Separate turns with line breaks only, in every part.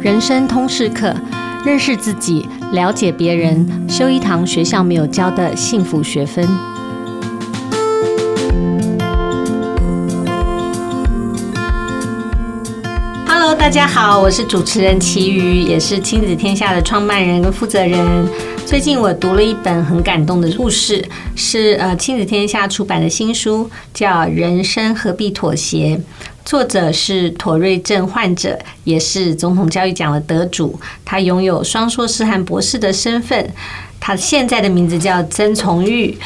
人生通识课，认识自己，了解别人，修一堂学校没有教的幸福学分。Hello，大家好，我是主持人琦瑜，也是亲子天下的创办人跟负责人。最近我读了一本很感动的故事，是呃亲子天下出版的新书，叫《人生何必妥协》，作者是妥瑞症患者，也是总统教育奖的得主。他拥有双硕士和博士的身份，他现在的名字叫曾从玉。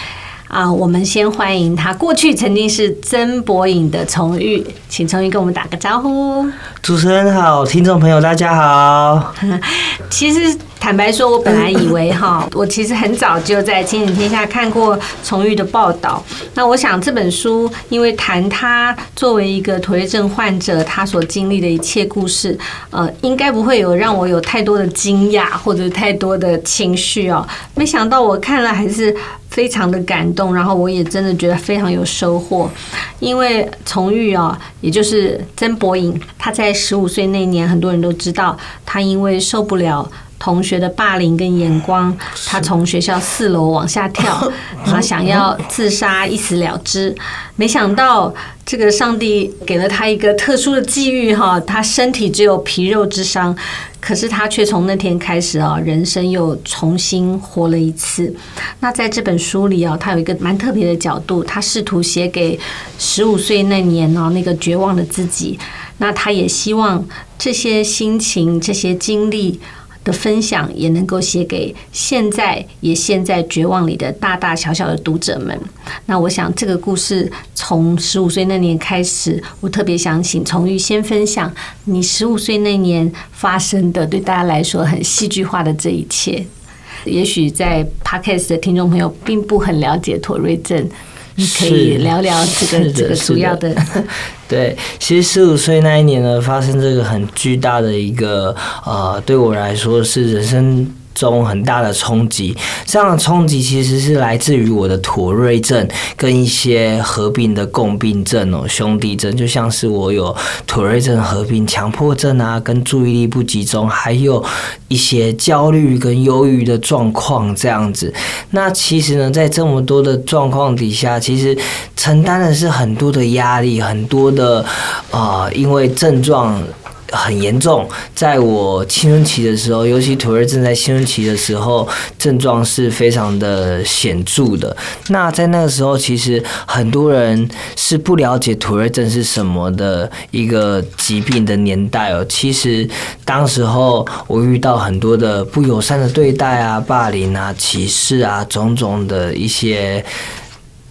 啊，我们先欢迎他。过去曾经是曾博颖的从玉，请从玉跟我们打个招呼。
主持人好，听众朋友大家好。
其实坦白说，我本来以为哈，我其实很早就在《亲子天下》看过崇玉的报道。那我想这本书，因为谈他作为一个妥瑞症患者，他所经历的一切故事，呃，应该不会有让我有太多的惊讶或者太多的情绪哦。没想到我看了还是。非常的感动，然后我也真的觉得非常有收获，因为从玉啊，也就是曾博颖，他在十五岁那年，很多人都知道，他因为受不了同学的霸凌跟眼光，他从学校四楼往下跳，然后想要自杀一死了之，没想到这个上帝给了他一个特殊的际遇哈，他身体只有皮肉之伤。可是他却从那天开始啊，人生又重新活了一次。那在这本书里啊，他有一个蛮特别的角度，他试图写给十五岁那年啊那个绝望的自己。那他也希望这些心情、这些经历。的分享也能够写给现在也陷在绝望里的大大小小的读者们。那我想这个故事从十五岁那年开始，我特别想请从玉先分享你十五岁那年发生的对大家来说很戏剧化的这一切。也许在 Podcast 的听众朋友并不很了解妥瑞症。你可以聊聊这个这个主要的。
对，其实十五岁那一年呢，发生这个很巨大的一个呃，对我来说是人生。中很大的冲击，这样的冲击其实是来自于我的妥瑞症跟一些合并的共病症哦，兄弟症，就像是我有妥瑞症合并强迫症啊，跟注意力不集中，还有一些焦虑跟忧郁的状况这样子。那其实呢，在这么多的状况底下，其实承担的是很多的压力，很多的啊、因为症状。很严重，在我青春期的时候，尤其妥瑞症在青春期的时候，症状是非常的显著的。那在那个时候，其实很多人是不了解妥瑞症是什么的一个疾病的年代哦。其实当时候我遇到很多的不友善的对待啊、霸凌啊、歧视啊，种种的一些。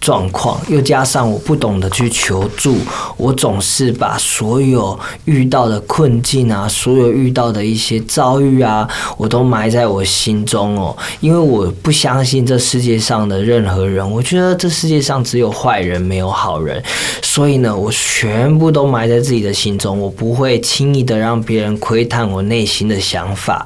状况，又加上我不懂得去求助，我总是把所有遇到的困境啊，所有遇到的一些遭遇啊，我都埋在我心中哦，因为我不相信这世界上的任何人，我觉得这世界上只有坏人没有好人，所以呢，我全部都埋在自己的心中，我不会轻易的让别人窥探我内心的想法，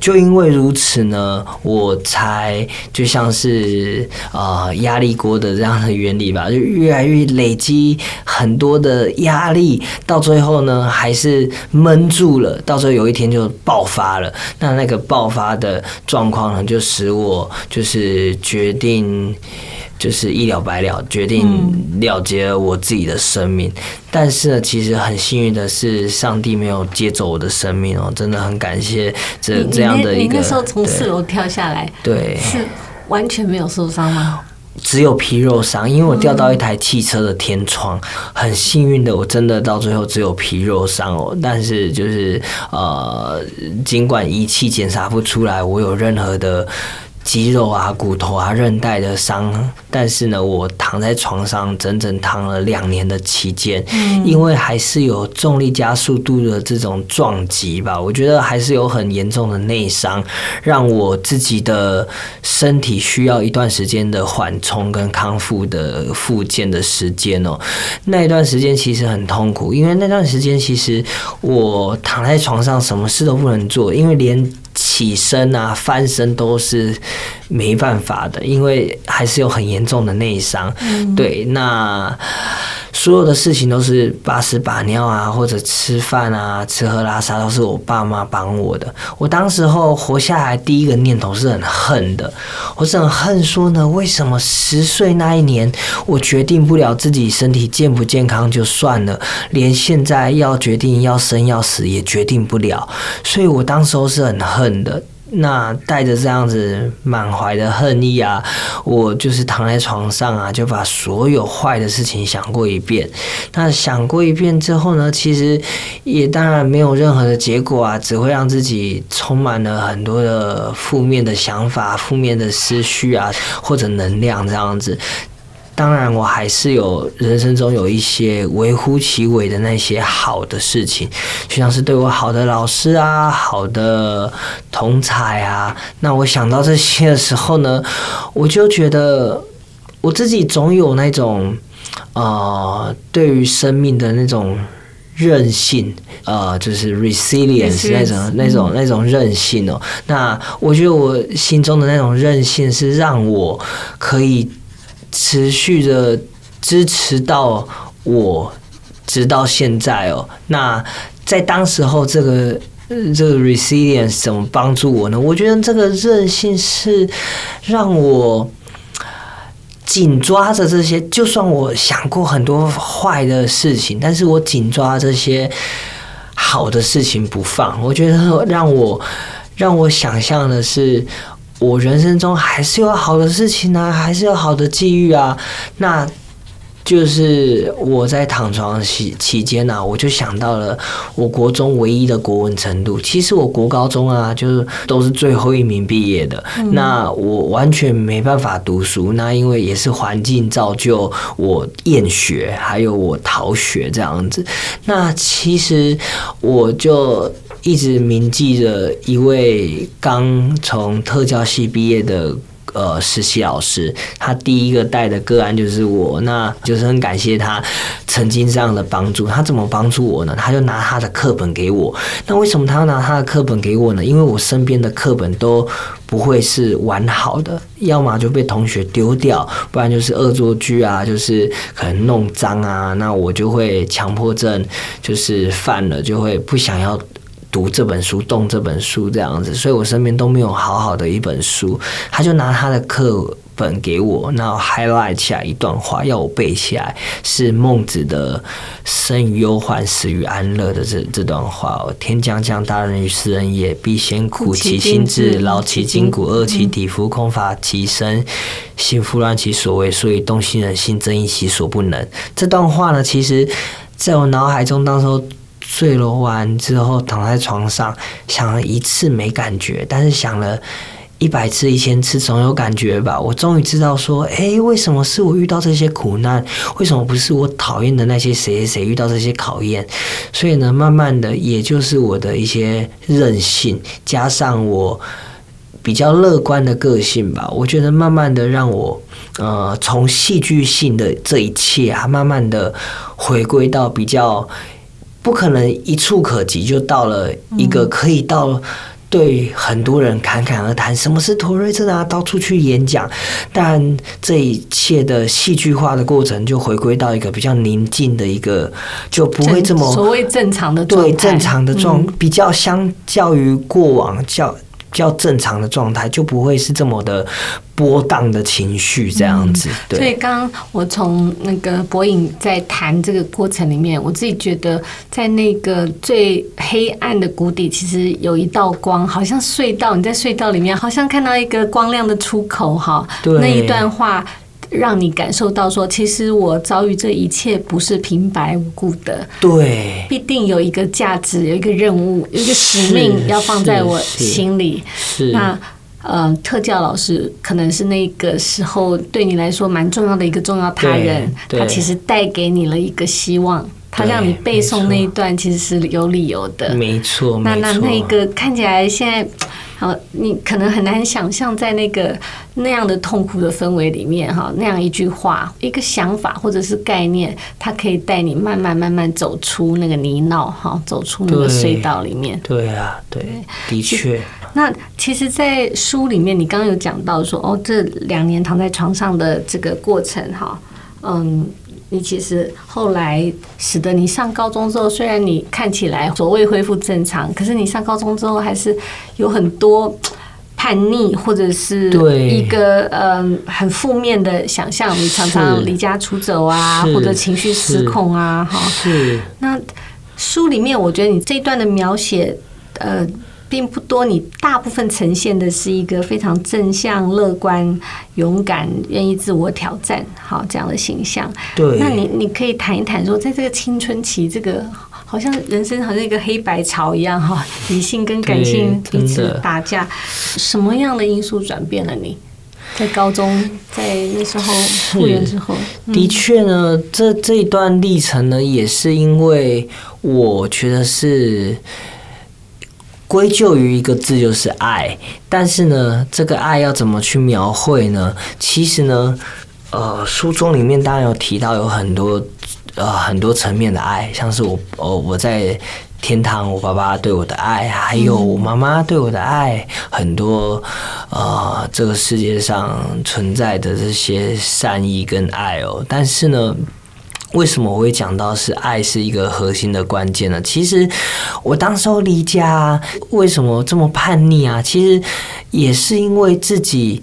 就因为如此呢，我才就像是呃压力锅的这样。的原理吧，就越来越累积很多的压力，到最后呢，还是闷住了，到最后有一天就爆发了。那那个爆发的状况呢，就使我就是决定，就是一了百了，决定了结了我自己的生命。嗯、但是呢，其实很幸运的是，上帝没有接走我的生命哦，真的很感谢这这样的一个。你那
时候从四楼跳下来，
对，
是完全没有受伤吗？
只有皮肉伤，因为我掉到一台汽车的天窗，很幸运的，我真的到最后只有皮肉伤哦。但是就是呃，尽管仪器检查不出来我有任何的。肌肉啊、骨头啊、韧带的伤，但是呢，我躺在床上整整躺了两年的期间，嗯，因为还是有重力加速度的这种撞击吧，我觉得还是有很严重的内伤，让我自己的身体需要一段时间的缓冲跟康复的复健的时间哦。那一段时间其实很痛苦，因为那段时间其实我躺在床上什么事都不能做，因为连。起身啊，翻身都是没办法的，因为还是有很严重的内伤。嗯、对，那。所有的事情都是把屎把尿啊，或者吃饭啊、吃喝拉撒都是我爸妈帮我的。我当时候活下来第一个念头是很恨的，我是很恨说呢，为什么十岁那一年我决定不了自己身体健不健康就算了，连现在要决定要生要死也决定不了，所以我当时候是很恨的。那带着这样子满怀的恨意啊，我就是躺在床上啊，就把所有坏的事情想过一遍。那想过一遍之后呢，其实也当然没有任何的结果啊，只会让自己充满了很多的负面的想法、负面的思绪啊，或者能量这样子。当然，我还是有人生中有一些微乎其微的那些好的事情，就像是对我好的老师啊、好的同才啊。那我想到这些的时候呢，我就觉得我自己总有那种呃，对于生命的那种韧性，呃，就是 resilience 那种、那种、那种韧性哦。那我觉得我心中的那种韧性是让我可以。持续的支持到我直到现在哦。那在当时候，这个这个 resilience 怎么帮助我呢？我觉得这个韧性是让我紧抓着这些，就算我想过很多坏的事情，但是我紧抓这些好的事情不放。我觉得让我让我想象的是。我人生中还是有好的事情啊，还是有好的际遇啊。那就是我在躺床期期间呢，我就想到了我国中唯一的国文程度。其实我国高中啊，就是都是最后一名毕业的。那我完全没办法读书。那因为也是环境造就我厌学，还有我逃学这样子。那其实我就。一直铭记着一位刚从特教系毕业的呃实习老师，他第一个带的个案就是我，那就是很感谢他曾经这样的帮助。他怎么帮助我呢？他就拿他的课本给我。那为什么他要拿他的课本给我呢？因为我身边的课本都不会是完好的，要么就被同学丢掉，不然就是恶作剧啊，就是可能弄脏啊。那我就会强迫症，就是犯了就会不想要。读这本书，动这本书这样子，所以我身边都没有好好的一本书。他就拿他的课本给我，然后 highlight 起来一段话，要我背起来，是孟子的“生于忧患，死于安乐”的这这段话。天将降大任于斯人也，必先苦其心志，劳其筋骨，饿其体肤，空乏其身，行拂乱其所为，所以动心忍性，增益其所不能。这段话呢，其实在我脑海中当时。睡了完之后，躺在床上想了一次没感觉，但是想了一百次、一千次总有感觉吧。我终于知道说，哎，为什么是我遇到这些苦难？为什么不是我讨厌的那些谁谁谁遇到这些考验？所以呢，慢慢的，也就是我的一些任性，加上我比较乐观的个性吧。我觉得慢慢的让我，呃，从戏剧性的这一切啊，慢慢的回归到比较。不可能一触可及就到了一个可以到对很多人侃侃而谈，什么是托瑞症啊？到处去演讲，但这一切的戏剧化的过程就回归到一个比较宁静的一个，就不会这么
所谓正常的
对正常的状，比较相较于过往较。比较正常的状态，就不会是这么的波荡的情绪这样子。对，
所以刚刚我从那个博影在谈这个过程里面，我自己觉得在那个最黑暗的谷底，其实有一道光，好像隧道。你在隧道里面，好像看到一个光亮的出口。哈，那一段话。让你感受到说，其实我遭遇这一切不是平白无故的，
对，
必定有一个价值，有一个任务，有一个使命要放在我心里。是，那呃，特教老师可能是那个时候对你来说蛮重要的一个重要他人，他其实带给你了一个希望，他让你背诵那一段其实是有理由的，
没错。
那那那个看起来现在。好，你可能很难想象，在那个那样的痛苦的氛围里面，哈，那样一句话、一个想法或者是概念，它可以带你慢慢慢慢走出那个泥淖，哈，走出那个隧道里面。
对，对啊，对，的确。
那其实，在书里面，你刚刚有讲到说，哦，这两年躺在床上的这个过程，哈，嗯。你其实后来使得你上高中之后，虽然你看起来所谓恢复正常，可是你上高中之后还是有很多叛逆，或者是一个嗯很负面的想象。你常常离家出走啊，或者情绪失控啊，哈。
是。
那书里面，我觉得你这一段的描写，呃。并不多，你大部分呈现的是一个非常正向、乐观、勇敢、愿意自我挑战，好这样的形象。
对，
那你你可以谈一谈说，在这个青春期，这个好像人生好像一个黑白潮一样，哈，理性跟感性彼此打架，什么样的因素转变了你？在高中，在那时候复原之后，
的确呢，这这一段历程呢，也是因为我觉得是。归咎于一个字，就是爱。但是呢，这个爱要怎么去描绘呢？其实呢，呃，书中里面当然有提到有很多呃很多层面的爱，像是我哦我在天堂，我爸爸对我的爱，还有我妈妈对我的爱，很多呃这个世界上存在的这些善意跟爱哦。但是呢。为什么我会讲到是爱是一个核心的关键呢？其实我当时候离家，为什么这么叛逆啊？其实也是因为自己。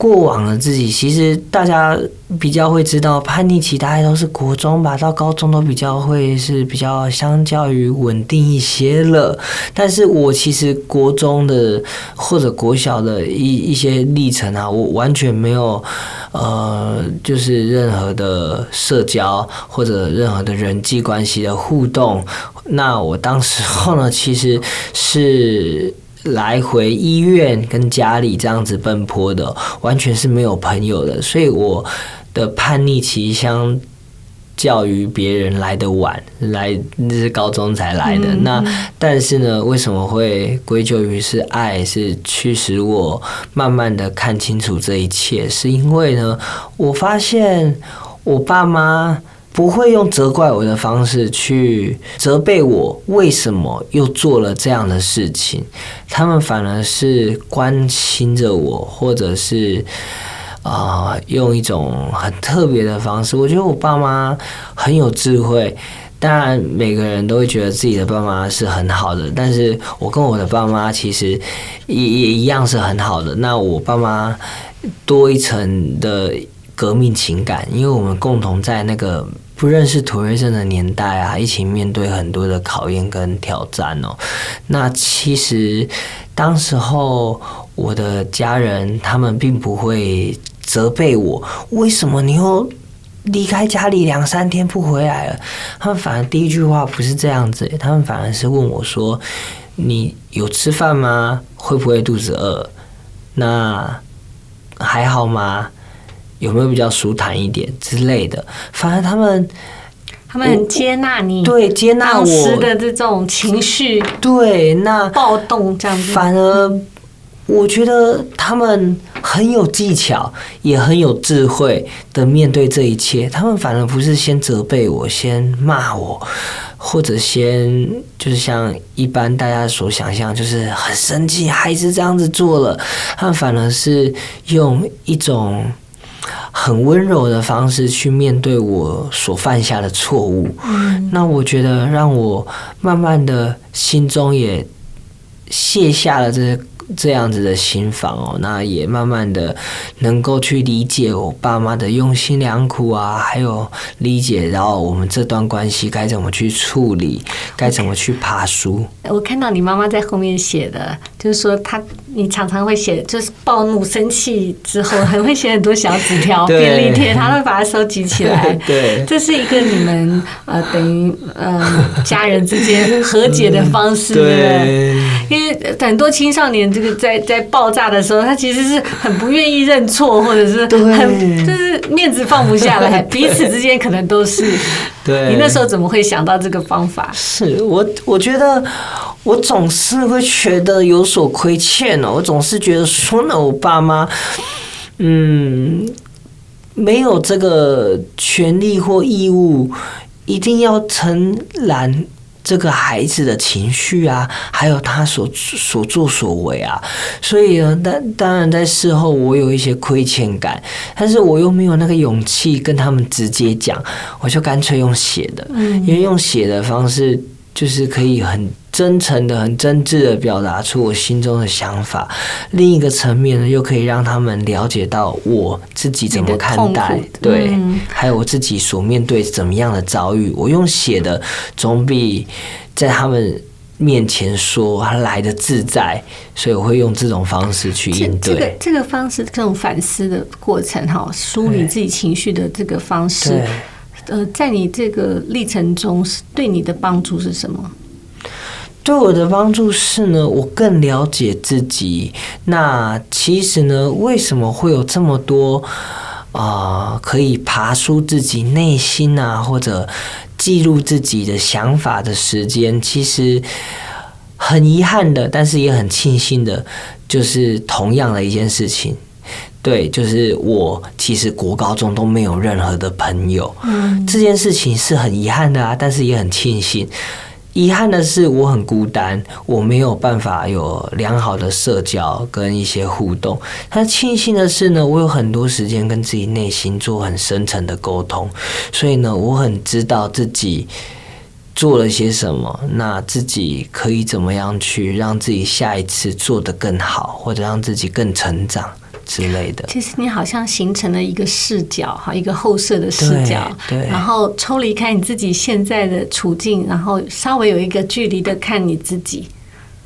过往的自己，其实大家比较会知道，叛逆期大概都是国中吧，到高中都比较会是比较相较于稳定一些了。但是我其实国中的或者国小的一一些历程啊，我完全没有呃，就是任何的社交或者任何的人际关系的互动。那我当时候呢，其实是。来回医院跟家里这样子奔波的，完全是没有朋友的，所以我的叛逆期相较于别人来的晚，来那是高中才来的。嗯、那但是呢，为什么会归咎于是爱，是驱使我慢慢的看清楚这一切？是因为呢，我发现我爸妈。不会用责怪我的方式去责备我，为什么又做了这样的事情？他们反而是关心着我，或者是啊、用一种很特别的方式。我觉得我爸妈很有智慧。当然，每个人都会觉得自己的爸妈是很好的，但是我跟我的爸妈其实也也一样是很好的。那我爸妈多一层的。革命情感，因为我们共同在那个不认识土瑞症的年代啊，一起面对很多的考验跟挑战哦。那其实当时候我的家人他们并不会责备我，为什么你又离开家里两三天不回来了？他们反而第一句话不是这样子，他们反而是问我说：“你有吃饭吗？会不会肚子饿？那还好吗？”有没有比较舒坦一点之类的？反而他们，
他们很接纳你，
对，接纳我当时
的这种情绪，
对，那
暴动这样子。
反而我觉得他们很有技巧，也很有智慧的面对这一切。他们反而不是先责备我，先骂我，或者先就是像一般大家所想象，就是很生气，孩子这样子做了。他们反而是用一种。很温柔的方式去面对我所犯下的错误，嗯，那我觉得让我慢慢的心中也卸下了这。这样子的心房哦，那也慢慢的能够去理解我爸妈的用心良苦啊，还有理解，然后我们这段关系该怎么去处理，该怎么去爬梳。
我看到你妈妈在后面写的，就是说她，你常常会写，就是暴怒生气之后，很会写很多小纸条、便利贴，他会把它收集起来。
对，
这是一个你们呃等于呃家人之间和解的方式，对，对，因为很多青少年。这个在在爆炸的时候，他其实是很不愿意认错，或者是很就是面子放不下来，彼此之间可能都是。对，你那时候怎么会想到这个方法？
是我，我觉得我总是会觉得有所亏欠哦，我总是觉得说呢，我爸妈，嗯，没有这个权利或义务，一定要承揽这个孩子的情绪啊，还有他所所作所为啊，所以呢，当当然在事后我有一些亏欠感，但是我又没有那个勇气跟他们直接讲，我就干脆用写的，因为用写的方式就是可以很。真诚的、很真挚的表达出我心中的想法，另一个层面呢，又可以让他们了解到我自己怎么看待，对，还有我自己所面对怎么样的遭遇。我用写的总比在他们面前说他来的自在，所以我会用这种方式去应对。
这个这个方式，这种反思的过程，哈，梳理自己情绪的这个方式，呃，在你这个历程中，是对你的帮助是什么？
对我的帮助是呢，我更了解自己。那其实呢，为什么会有这么多啊、可以爬出自己内心啊，或者记录自己的想法的时间？其实很遗憾的，但是也很庆幸的，就是同样的一件事情。对，就是我其实国高中都没有任何的朋友。嗯，这件事情是很遗憾的啊，但是也很庆幸。遗憾的是，我很孤单，我没有办法有良好的社交跟一些互动。但庆幸的是呢，我有很多时间跟自己内心做很深层的沟通，所以呢，我很知道自己做了些什么，那自己可以怎么样去让自己下一次做得更好，或者让自己更成长。之类的，
其实你好像形成了一个视角，哈，一个后设的视角，
对，对，
然后抽离开你自己现在的处境，然后稍微有一个距离的看你自己，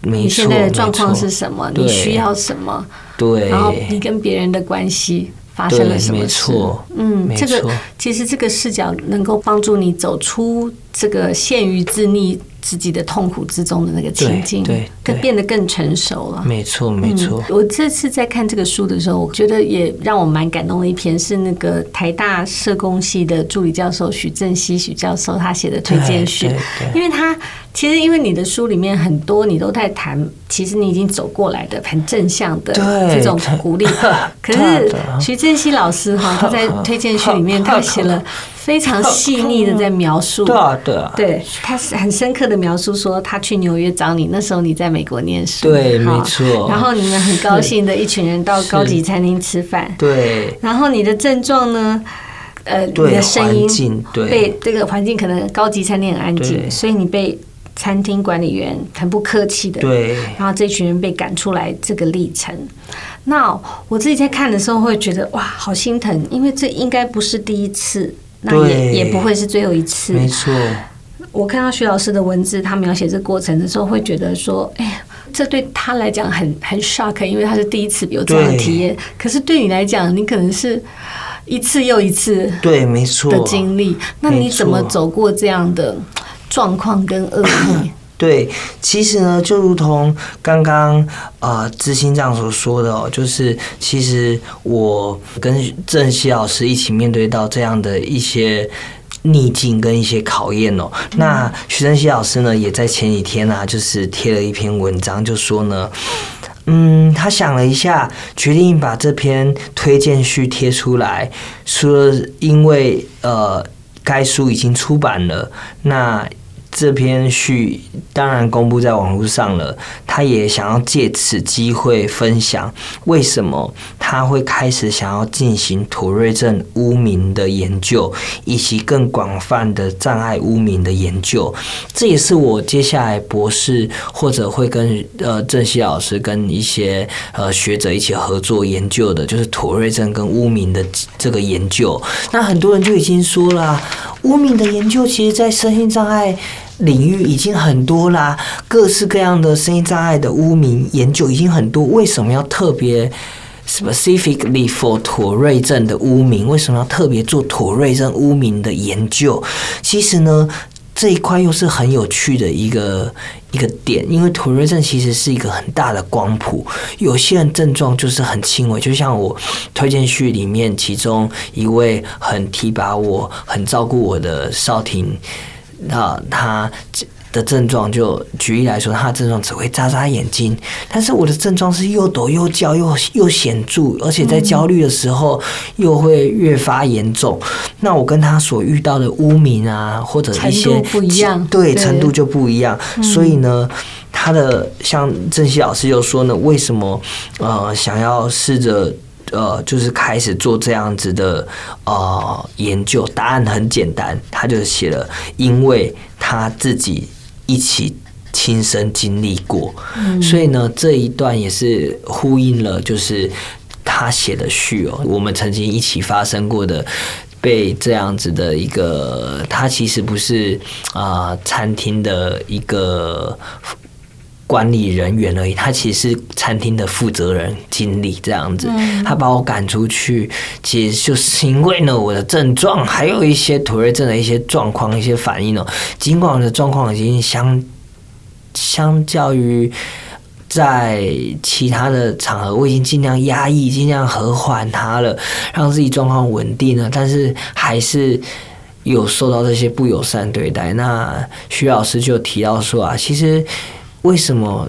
你现在的状况是什么？你需要什么？
对，
然后你跟别人的关系发生了什么事？嗯，这个其实这个视角能够帮助你走出这个陷于自溺。自己的痛苦之中的那个情境，对，更变得更成熟了。
没错，没错。
我这次在看这个书的时候，我觉得也让我蛮感动的一篇是那个台大社工系的助理教授许正熙许教授他写的推荐序，因为他其实因为你的书里面很多你都在谈，其实你已经走过来的很正向的这种鼓励。可是徐正熙老师哈，他在推荐序里面他写了。非常细腻的在描述，
对啊，对啊，
对，他是很深刻的描述说，他去纽约找你，那时候你在美国念书，
对，没错。
然后你们很高兴的一群人到高级餐厅吃饭，
对。
然后你的症状呢，呃，你的声音被这个环境可能高级餐厅很安静，所以你被餐厅管理员很不客气的，
对。
然后这群人被赶出来，这个历程。那我自己在看的时候会觉得哇，好心疼，因为这应该不是第一次。那也也不会是最后一次。
没错，
我看到徐老师的文字，他描写这个过程的时候，会觉得说：“哎呀，这对他来讲很很 shock，因为他是第一次有这样的体验。可是对你来讲，你可能是一次又一次，
对，没错
的经历。那你怎么走过这样的状况跟恶意？”
对，其实呢，就如同刚刚呃知心长所说的哦，就是其实我跟郑熙老师一起面对到这样的一些逆境跟一些考验哦。嗯、那徐正熙老师呢，也在前几天呢、啊，就是贴了一篇文章，就说呢，嗯，他想了一下，决定把这篇推荐序贴出来，说因为呃该书已经出版了，那。这篇序当然公布在网络上了，他也想要借此机会分享为什么他会开始想要进行妥瑞症污名的研究，以及更广泛的障碍污名的研究。这也是我接下来博士或者会跟呃郑希老师跟一些呃学者一起合作研究的，就是妥瑞症跟污名的这个研究。那很多人就已经说了，污名的研究其实在身心障碍。领域已经很多啦，各式各样的身心障碍的污名研究已经很多，为什么要特别 specifically for 妥瑞症的污名？为什么要特别做妥瑞症污名的研究？其实呢，这一块又是很有趣的一个一个点，因为妥瑞症其实是一个很大的光谱，有些人症状就是很轻微，就像我推荐序里面其中一位很提拔我、很照顾我的少廷。那他的症状，就举例来说，他的症状只会眨眨眼睛，但是我的症状是又抖又叫又又显著，而且在焦虑的时候又会越发严重。那我跟他所遇到的污名啊，或者一些
不一样，
对，程度就不一样。所以呢，他的像郑熙老师又说呢，为什么呃想要试着。呃，就是开始做这样子的呃研究，答案很简单，他就写了，因为他自己一起亲身经历过，嗯，所以呢，这一段也是呼应了，就是他写的序哦，我们曾经一起发生过的，被这样子的一个，他其实不是啊，呃，餐厅的一个。管理人员而已，他其实是餐厅的负责人、经理这样子。他把我赶出去，其实就是因为呢，我的症状还有一些妥瑞症的一些状况、一些反应哦。尽管我的状况已经相相较于在其他的场合，我已经尽量压抑、尽量和缓他了，让自己状况稳定了，但是还是有受到这些不友善对待。那徐老师就提到说啊，其实。为什么？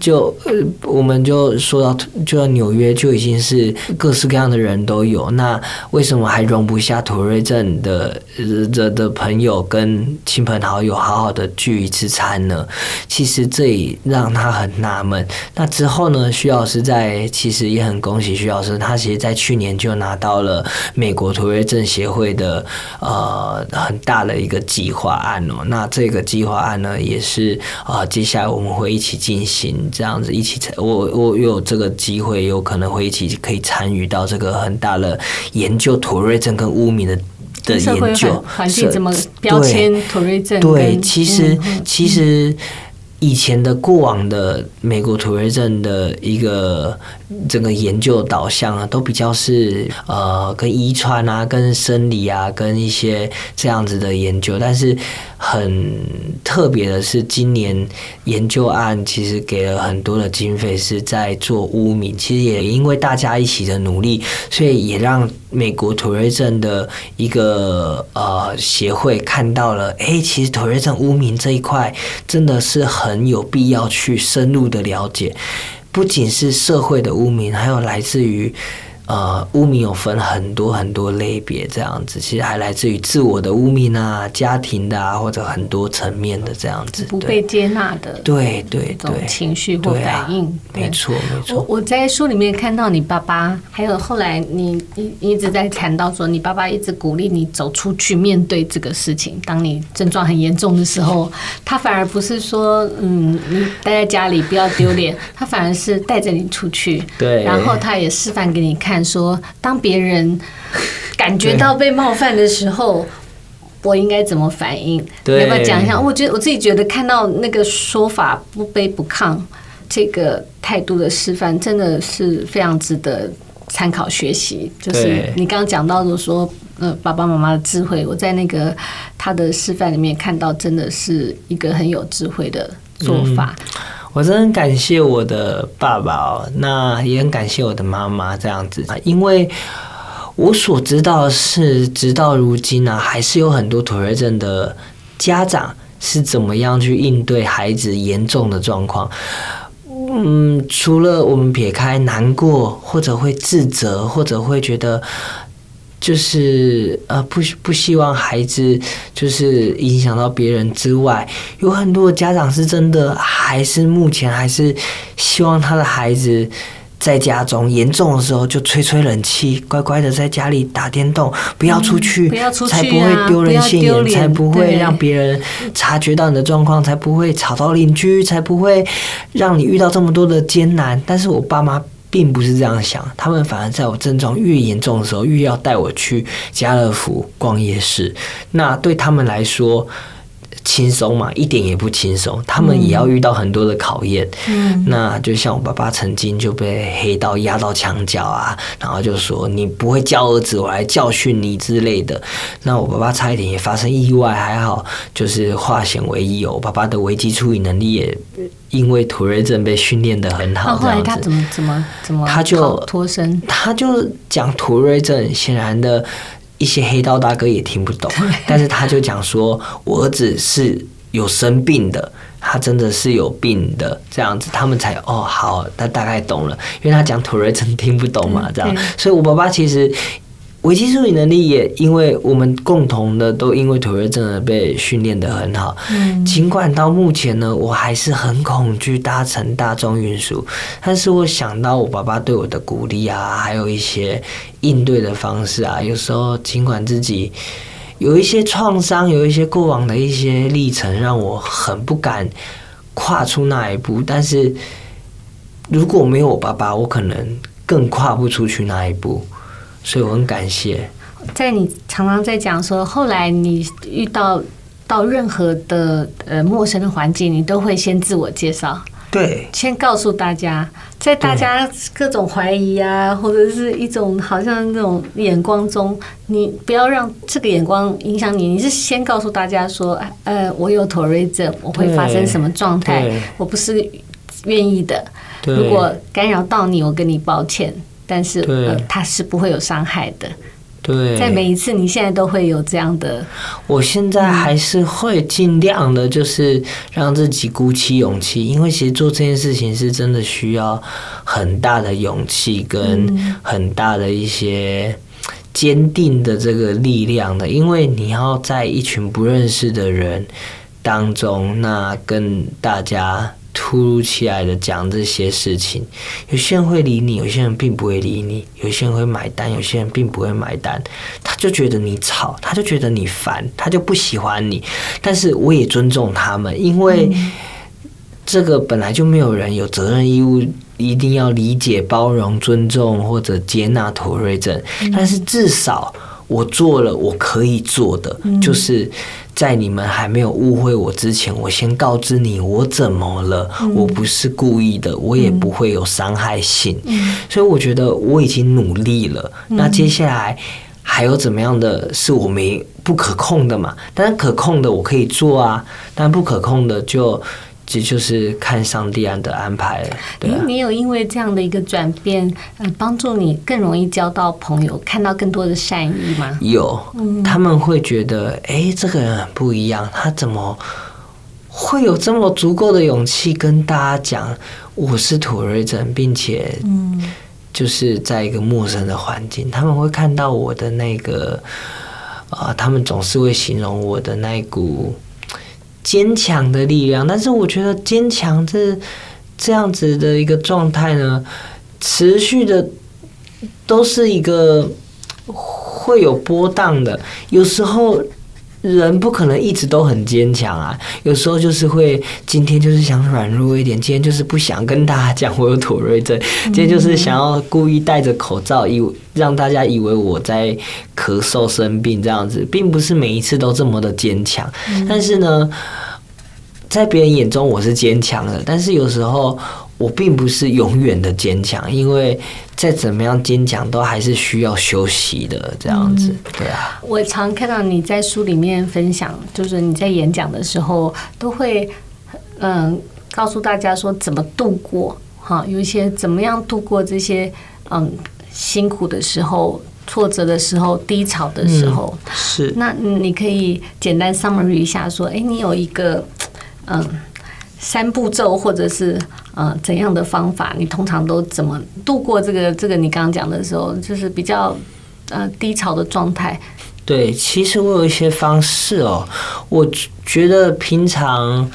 就呃，我们就说到，就到纽约就已经是各式各样的人都有。那为什么还容不下土瑞镇的的的朋友跟亲朋好友好好的聚一次餐呢？其实这也让他很纳闷。那之后呢，徐老师在其实也很恭喜徐老师，他其实在去年就拿到了美国土瑞镇协会的呃很大的一个计划案哦。那这个计划案呢，也是啊、呃，接下来我们会一起进行。这样子一起参，我我有这个机会，有可能会一起可以参与到这个很大的研究妥瑞症跟污名的的研究，
环境怎么标签妥瑞症？
对，其实其实。以前的过往的美国土瑞症的一个整个研究导向啊，都比较是呃跟遗传啊、跟生理啊、跟一些这样子的研究。但是很特别的是，今年研究案其实给了很多的经费，是在做污名。其实也因为大家一起的努力，所以也让美国土瑞症的一个呃协会看到了，哎、其实土瑞症污名这一块真的是很。很有必要去深入的了解，不仅是社会的污名，还有来自于。呃，污名有分很多很多类别，这样子，其实还来自于自我的污名啊、家庭的啊，或者很多层面的这样子，
不被接纳的，
对对
这种情绪或反应，
没错没错。
我我在书里面看到你爸爸，还有后来你一一直在谈到说，你爸爸一直鼓励你走出去面对这个事情。当你症状很严重的时候，他反而不是说嗯，你待在家里不要丢脸，他反而是带着你出去，
对，
然后他也示范给你看。说，当别人 感觉到被冒犯的时候，我应该怎么反应？对，要不要讲一下？我觉得我自己觉得看到那个说法不卑不亢这个态度的示范，真的是非常值得参考学习。就是你刚刚讲到的说，呃，爸爸妈妈的智慧，我在那个他的示范里面看到，真的是一个很有智慧的做法。
我真的很感谢我的爸爸哦，那也很感谢我的妈妈这样子，因为我所知道的是，直到如今啊，还是有很多妥瑞症的家长是怎么样去应对孩子严重的状况。嗯，除了我们撇开难过，或者会自责，或者会觉得。就是呃，不不希望孩子就是影响到别人之外，有很多的家长是真的还是目前还是希望他的孩子在家中严重的时候就吹吹冷气，乖乖的在家里打电动，不要出去，才不会丢人现眼，才不会让别人察觉到你的状况，才不会吵到邻居，才不会让你遇到这么多的艰难。但是我爸妈。并不是这样想，他们反而在我症状越严重的时候，越要带我去家乐福逛夜市。那对他们来说，轻松嘛？一点也不轻松，他们也要遇到很多的考验。嗯，那就像我爸爸曾经就被黑道压到墙角啊，然后就说：“你不会教儿子，我来教训你之类的。”那我爸爸差一点也发生意外，还好就是化险为夷哦。我爸爸的危机处理能力也。因为妥瑞症被训练的很好，这样子，他怎么怎么怎么他就脱身？他就讲妥瑞症，显然的一些黑道大哥也听不懂，但是他就讲说，我儿子是有生病的，他真的是有病的，这样子他们才哦好，他大概懂了，因为他讲土瑞真听不懂嘛，这样，所以我爸爸其实。危机处理能力也因为我们共同的都因为妥瑞症而被训练得很好。嗯，尽管到目前呢，我还是很恐惧搭乘大众运输，但是我想到我爸爸对我的鼓励啊，还有一些应对的方式啊，有时候尽管自己有一些创伤，有一些过往的一些历程，让我很不敢跨出那一步。但是如果没有我爸爸，我可能更跨不出去那一步。所以我很感谢，
在你常常在讲说，后来你遇到到任何的呃陌生的环境，你都会先自我介绍，
对，
先告诉大家，在大家各种怀疑啊，或者是一种好像那种眼光中，你不要让这个眼光影响你，你是先告诉大家说，呃，我有妥瑞症，我会发生什么状态，我不是愿意的，如果干扰到你，我跟你抱歉。但是呃，他是不会有伤害的。
对，
在每一次，你现在都会有这样的。
我现在还是会尽量的，就是让自己鼓起勇气，因为其实做这件事情是真的需要很大的勇气跟很大的一些坚定的这个力量的，因为你要在一群不认识的人当中，那跟大家。突如其来的讲这些事情，有些人会理你，有些人并不会理你，有些人会买单，有些人并不会买单。他就觉得你吵，他就觉得你烦，他就不喜欢你。但是我也尊重他们，因为这个本来就没有人有责任义务一定要理解、包容、尊重或者接纳妥瑞症。但是至少我做了我可以做的，就是。在你们还没有误会我之前，我先告知你我怎么了。嗯、我不是故意的，我也不会有伤害性。嗯、所以我觉得我已经努力了。嗯、那接下来还有怎么样的是我没不可控的嘛？但是可控的我可以做啊，但不可控的就。这就是看上帝安的安排了。对啊，
你有因为这样的一个转变，呃，帮助你更容易交到朋友，看到更多的善意吗？
有，他们会觉得，哎，这个人很不一样，他怎么会有这么足够的勇气跟大家讲我是土瑞症，并且，嗯，就是在一个陌生的环境，他们会看到我的那个，啊，他们总是会形容我的那一股。坚强的力量，但是我觉得坚强这这样子的一个状态呢，持续的都是一个会有波荡的。有时候人不可能一直都很坚强啊，有时候就是会今天就是想软弱一点，今天就是不想跟大家讲我有妥瑞症，今天就是想要故意戴着口罩，以让大家以为我在咳嗽生病这样子，并不是每一次都这么的坚强，但是呢。在别人眼中我是坚强的，但是有时候我并不是永远的坚强，因为再怎么样坚强都还是需要休息的，这样子，对啊。
我常看到你在书里面分享，就是你在演讲的时候都会嗯告诉大家说怎么度过哈，有一些怎么样度过这些嗯辛苦的时候、挫折的时候、低潮的时候，
嗯、是。
那你可以简单 summary 一下说，哎，你有一个。嗯，三步骤或者是呃怎样的方法，你通常都怎么度过这个这个你刚刚讲的时候，就是比较呃低潮的状态？
对，其实我有一些方式哦，我觉得平常。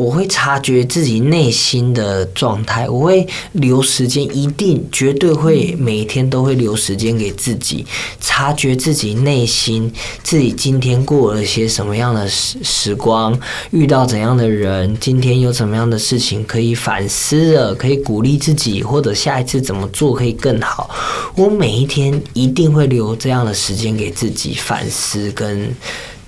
我会察觉自己内心的状态，我会留时间，一定绝对会每天都会留时间给自己，察觉自己内心，自己今天过了些什么样的时时光，遇到怎样的人，今天有怎么样的事情可以反思了，可以鼓励自己，或者下一次怎么做可以更好。我每一天一定会留这样的时间给自己反思跟。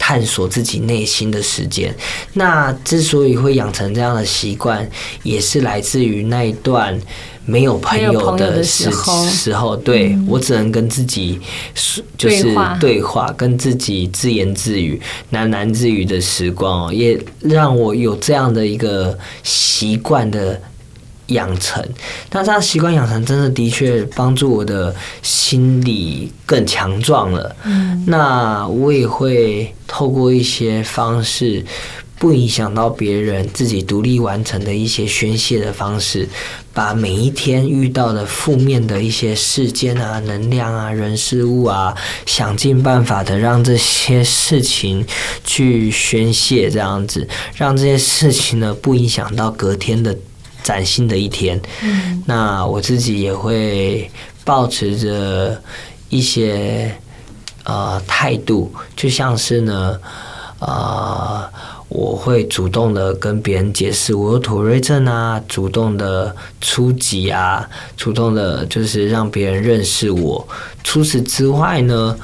探索自己内心的时间，那之所以会养成这样的习惯，也是来自于那一段没有朋友的时时候。对，我只能跟自己说，就是对话，跟自己自言自语、喃喃自语的时光哦，也让我有这样的一个习惯的。养成，那这样习惯养成，真的的确帮助我的心理更强壮了。嗯，那我也会透过一些方式，不影响到别人，自己独立完成的一些宣泄的方式，把每一天遇到的负面的一些事件啊、能量啊、人事物啊，想尽办法的让这些事情去宣泄，这样子，让这些事情呢不影响到隔天的崭新的一天。嗯，那我自己也会保持着一些。呃，态度就像是呢，呃，我会主动的跟别人解释我有妥瑞症啊，主动的出击啊，主动的就是让别人认识我。除此之外呢，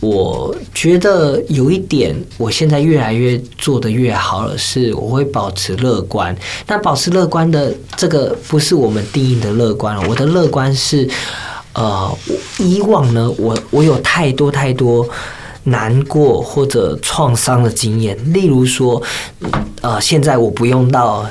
我觉得有一点，我现在越来越做得越好了，是我会保持乐观。那保持乐观的这个不是我们定义的乐观，我的乐观是。呃，以往呢，我我有太多太多难过或者创伤的经验，例如说，呃，现在我不用到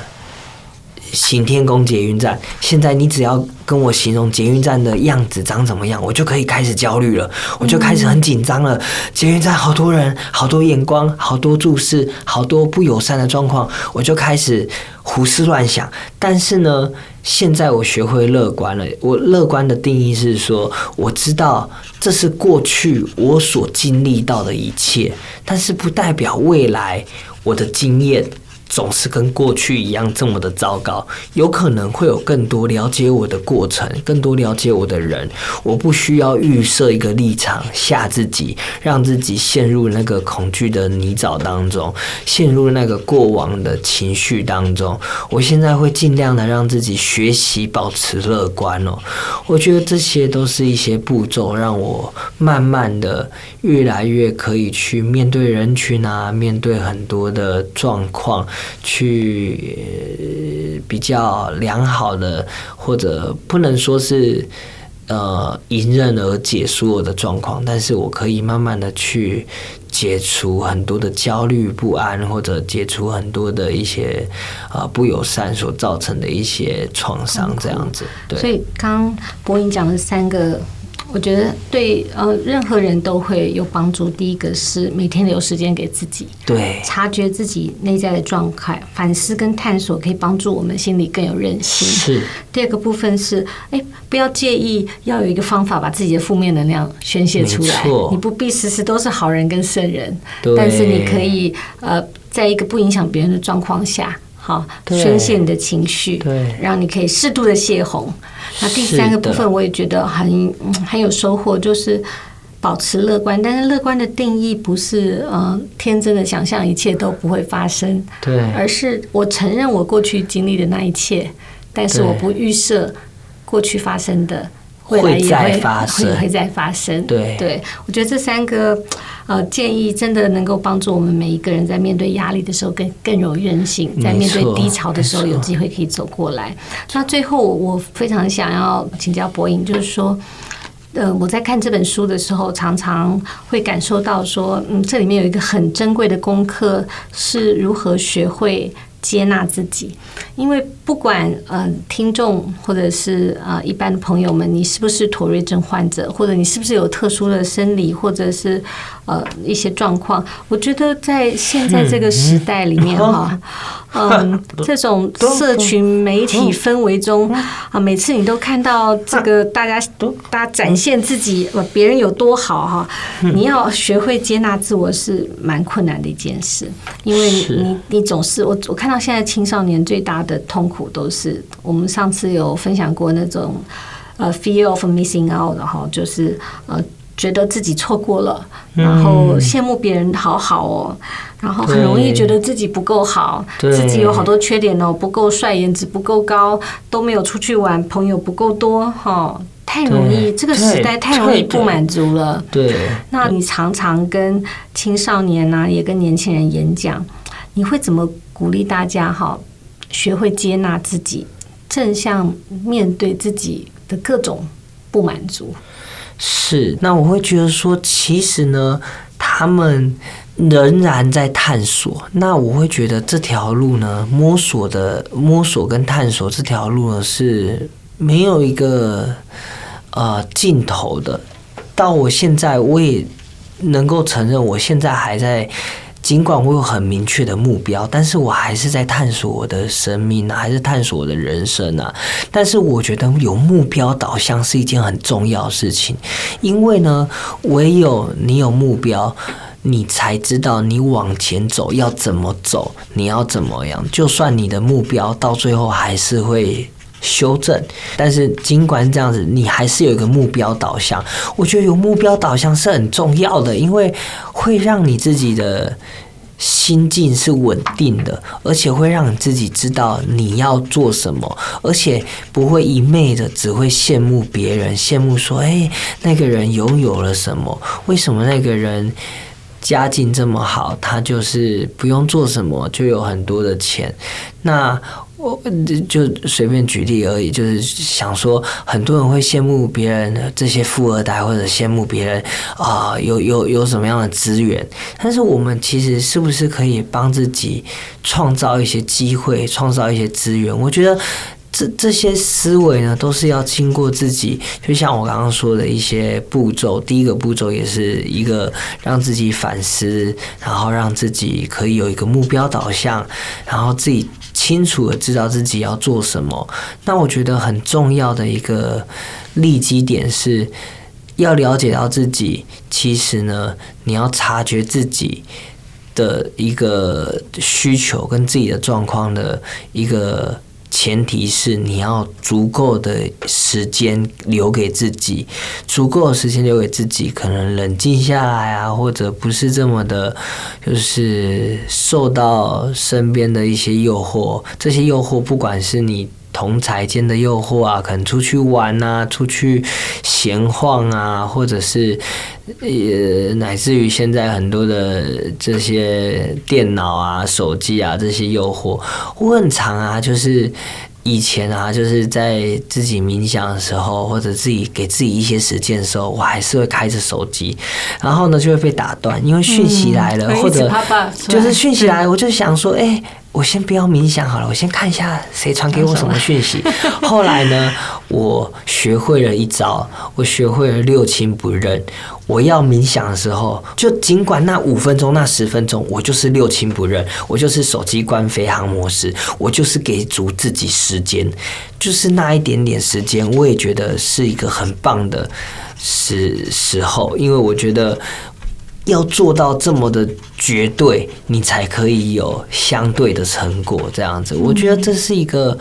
行天宫捷运站，现在你只要。跟我形容捷运站的样子长怎么样，我就可以开始焦虑了，我就开始很紧张了。捷运站好多人，好多眼光，好多注视，好多不友善的状况，我就开始胡思乱想。但是呢，现在我学会乐观了。我乐观的定义是说，我知道这是过去我所经历到的一切，但是不代表未来我的经验。总是跟过去一样这么的糟糕，有可能会有更多了解我的过程，更多了解我的人。我不需要预设一个立场，吓自己，让自己陷入那个恐惧的泥沼当中，陷入那个过往的情绪当中。我现在会尽量的让自己学习保持乐观哦。我觉得这些都是一些步骤，让我慢慢的越来越可以去面对人群啊，面对很多的状况。去比较良好的，或者不能说是呃迎刃而解所有的状况，但是我可以慢慢的去解除很多的焦虑不安，或者解除很多的一些啊、呃、不友善所造成的一些创伤，这样子。对，
所以刚刚柏颖讲的三个。我觉得对呃，任何人都会有帮助。第一个是每天留时间给自己，
对，
察觉自己内在的状态，反思跟探索，可以帮助我们心里更有韧性。
是。
第二个部分是，哎，不要介意，要有一个方法把自己的负面能量宣泄出来。你不必时时都是好人跟圣人，但是你可以呃，在一个不影响别人的状况下，好宣泄你的情绪，对，让你可以适度的泄洪。那第三个部分我也觉得很很有收获，就是保持乐观。但是乐观的定义不是呃天真的想象一切都不会发生，对，而是我承认我过去经历的那一切，但是我不预设过去发生的未来也会会会再发生。对，对我觉得这三个。呃，建议真的能够帮助我们每一个人在面对压力的时候更更有韧性，在面对低潮的时候有机会可以走过来。那最后，我非常想要请教博颖，就是说，呃，我在看这本书的时候，常常会感受到说，嗯，这里面有一个很珍贵的功课，是如何学会接纳自己，因为不管呃听众或者是呃一般的朋友们，你是不是妥瑞症患者，或者你是不是有特殊的生理或者是呃一些状况，我觉得在现在这个时代里面 哈。嗯，这种社群媒体氛围中啊，每次你都看到这个大家都大家展现自己，别人有多好哈，你要学会接纳自我是蛮困难的一件事，因为你你总是我我看到现在青少年最大的痛苦都是我们上次有分享过那种呃 fear of missing out 的哈，就是呃。觉得自己错过了，然后羡慕别人好好哦，然后很容易觉得自己不够好，自己有好多缺点哦，不够帅，颜值不够高，都没有出去玩，朋友不够多，哈，太容易，这个时代太容易不满足了。对，那你常常跟青少年啊，也跟年轻人演讲，你会怎么鼓励大家哈，学会接纳自己，正向面对自己的各种不满足？
是，那我会觉得说，其实呢，他们仍然在探索。那我会觉得这条路呢，摸索的摸索跟探索这条路呢，是没有一个呃尽头的。到我现在，我也能够承认，我现在还在。尽管我有很明确的目标，但是我还是在探索我的生命啊，还是探索我的人生啊。但是我觉得有目标导向是一件很重要的事情，因为呢，唯有你有目标，你才知道你往前走要怎么走，你要怎么样。就算你的目标到最后还是会。修正，但是尽管这样子，你还是有一个目标导向。我觉得有目标导向是很重要的，因为会让你自己的心境是稳定的，而且会让你自己知道你要做什么，而且不会一昧的只会羡慕别人，羡慕说：“哎，那个人拥有了什么？为什么那个人家境这么好？他就是不用做什么就有很多的钱。”那我就随便举例而已，就是想说，很多人会羡慕别人这些富二代，或者羡慕别人啊、有有有什么样的资源。但是我们其实是不是可以帮自己创造一些机会，创造一些资源？我觉得这这些思维呢，都是要经过自己，就像我刚刚说的一些步骤。第一个步骤也是一个让自己反思，然后让自己可以有一个目标导向，然后自己。清楚的知道自己要做什么，那我觉得很重要的一个利基点是，要了解到自己。其实呢，你要察觉自己的一个需求跟自己的状况的一个。前提是你要足够的时间留给自己，足够的时间留给自己，可能冷静下来啊，或者不是这么的，就是受到身边的一些诱惑。这些诱惑，不管是你同财间的诱惑啊，可能出去玩啊，出去闲晃啊，或者是呃，乃至于现在很多的这些电脑啊、手机啊这些诱惑，我很常啊，就是。以前啊，就是在自己冥想的时候，或者自己给自己一些时间的时候，我还是会开着手机，然后呢就会被打断，因为讯息来了，或者就是讯息来了，我就想说，哎。我先不要冥想好了，我先看一下谁传给我什么讯息。后来呢，我学会了一招，我学会了六亲不认。我要冥想的时候，就尽管那五分钟、那十分钟，我就是六亲不认，我就是手机关飞航模式，我就是给足自己时间，就是那一点点时间，我也觉得是一个很棒的时时候，因为我觉得。要做到这么的绝对，你才可以有相对的成果。这样子，我觉得这是一个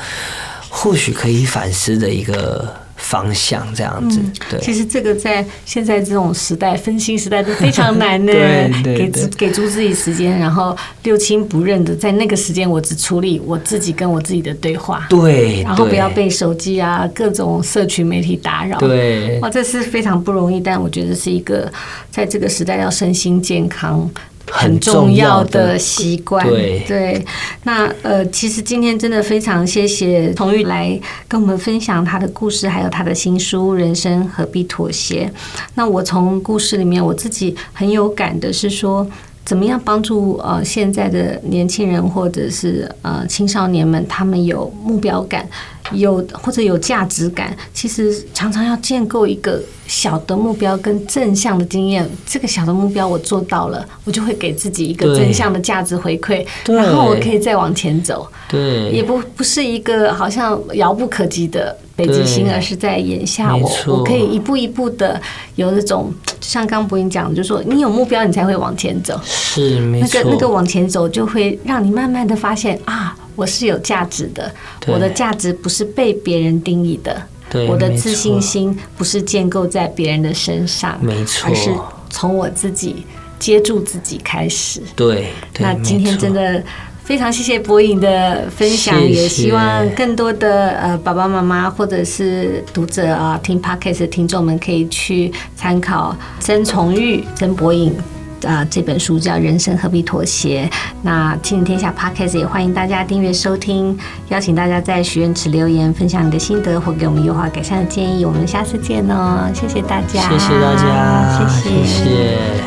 或许可以反思的一个方向。这样子，对。
其实这个在现在这种时代，分心时代都非常难的。给给足自己时间，然后六亲不认的，在那个时间，我只处理我自己跟我自己的对话。
对。
然后不要被手机啊各种社群媒体打扰。
对。
哇，这是非常不容易，但我觉得是一个。在这个时代，要身心健康很重要的习惯。
对
对，那呃，其实今天真的非常谢谢童玉来跟我们分享他的故事，还有他的新书《人生何必妥协》。那我从故事里面，我自己很有感的是说，怎么样帮助呃现在的年轻人或者是呃青少年们，他们有目标感。有或者有价值感，其实常常要建构一个小的目标跟正向的经验。这个小的目标我做到了，我就会给自己一个正向的价值回馈，然后我可以再往前走。
对，
也不不是一个好像遥不可及的北极星，而是在眼下我我可以一步一步的有那种，像刚博英讲的，就是说你有目标，你才会往前走。
是，没错。
那个那个往前走，就会让你慢慢的发现啊。我是有价值的，我的价值不是被别人定义的，我的自信心不是建构在别人的身上，
没错，
而是从我自己接住自己开始。
对，
那今天真的非常谢谢博颖的分享，也希望更多的呃爸爸妈妈或者是读者啊，听 Podcast 的听众们可以去参考曾崇玉、曾博颖。啊、呃，这本书叫《人生何必妥协》。那亲子天下 Podcast 也欢迎大家订阅收听，邀请大家在许愿池留言分享你的心得或给我们优化改善的建议。我们下次见哦，谢谢大家，
谢谢大家，谢谢。谢谢。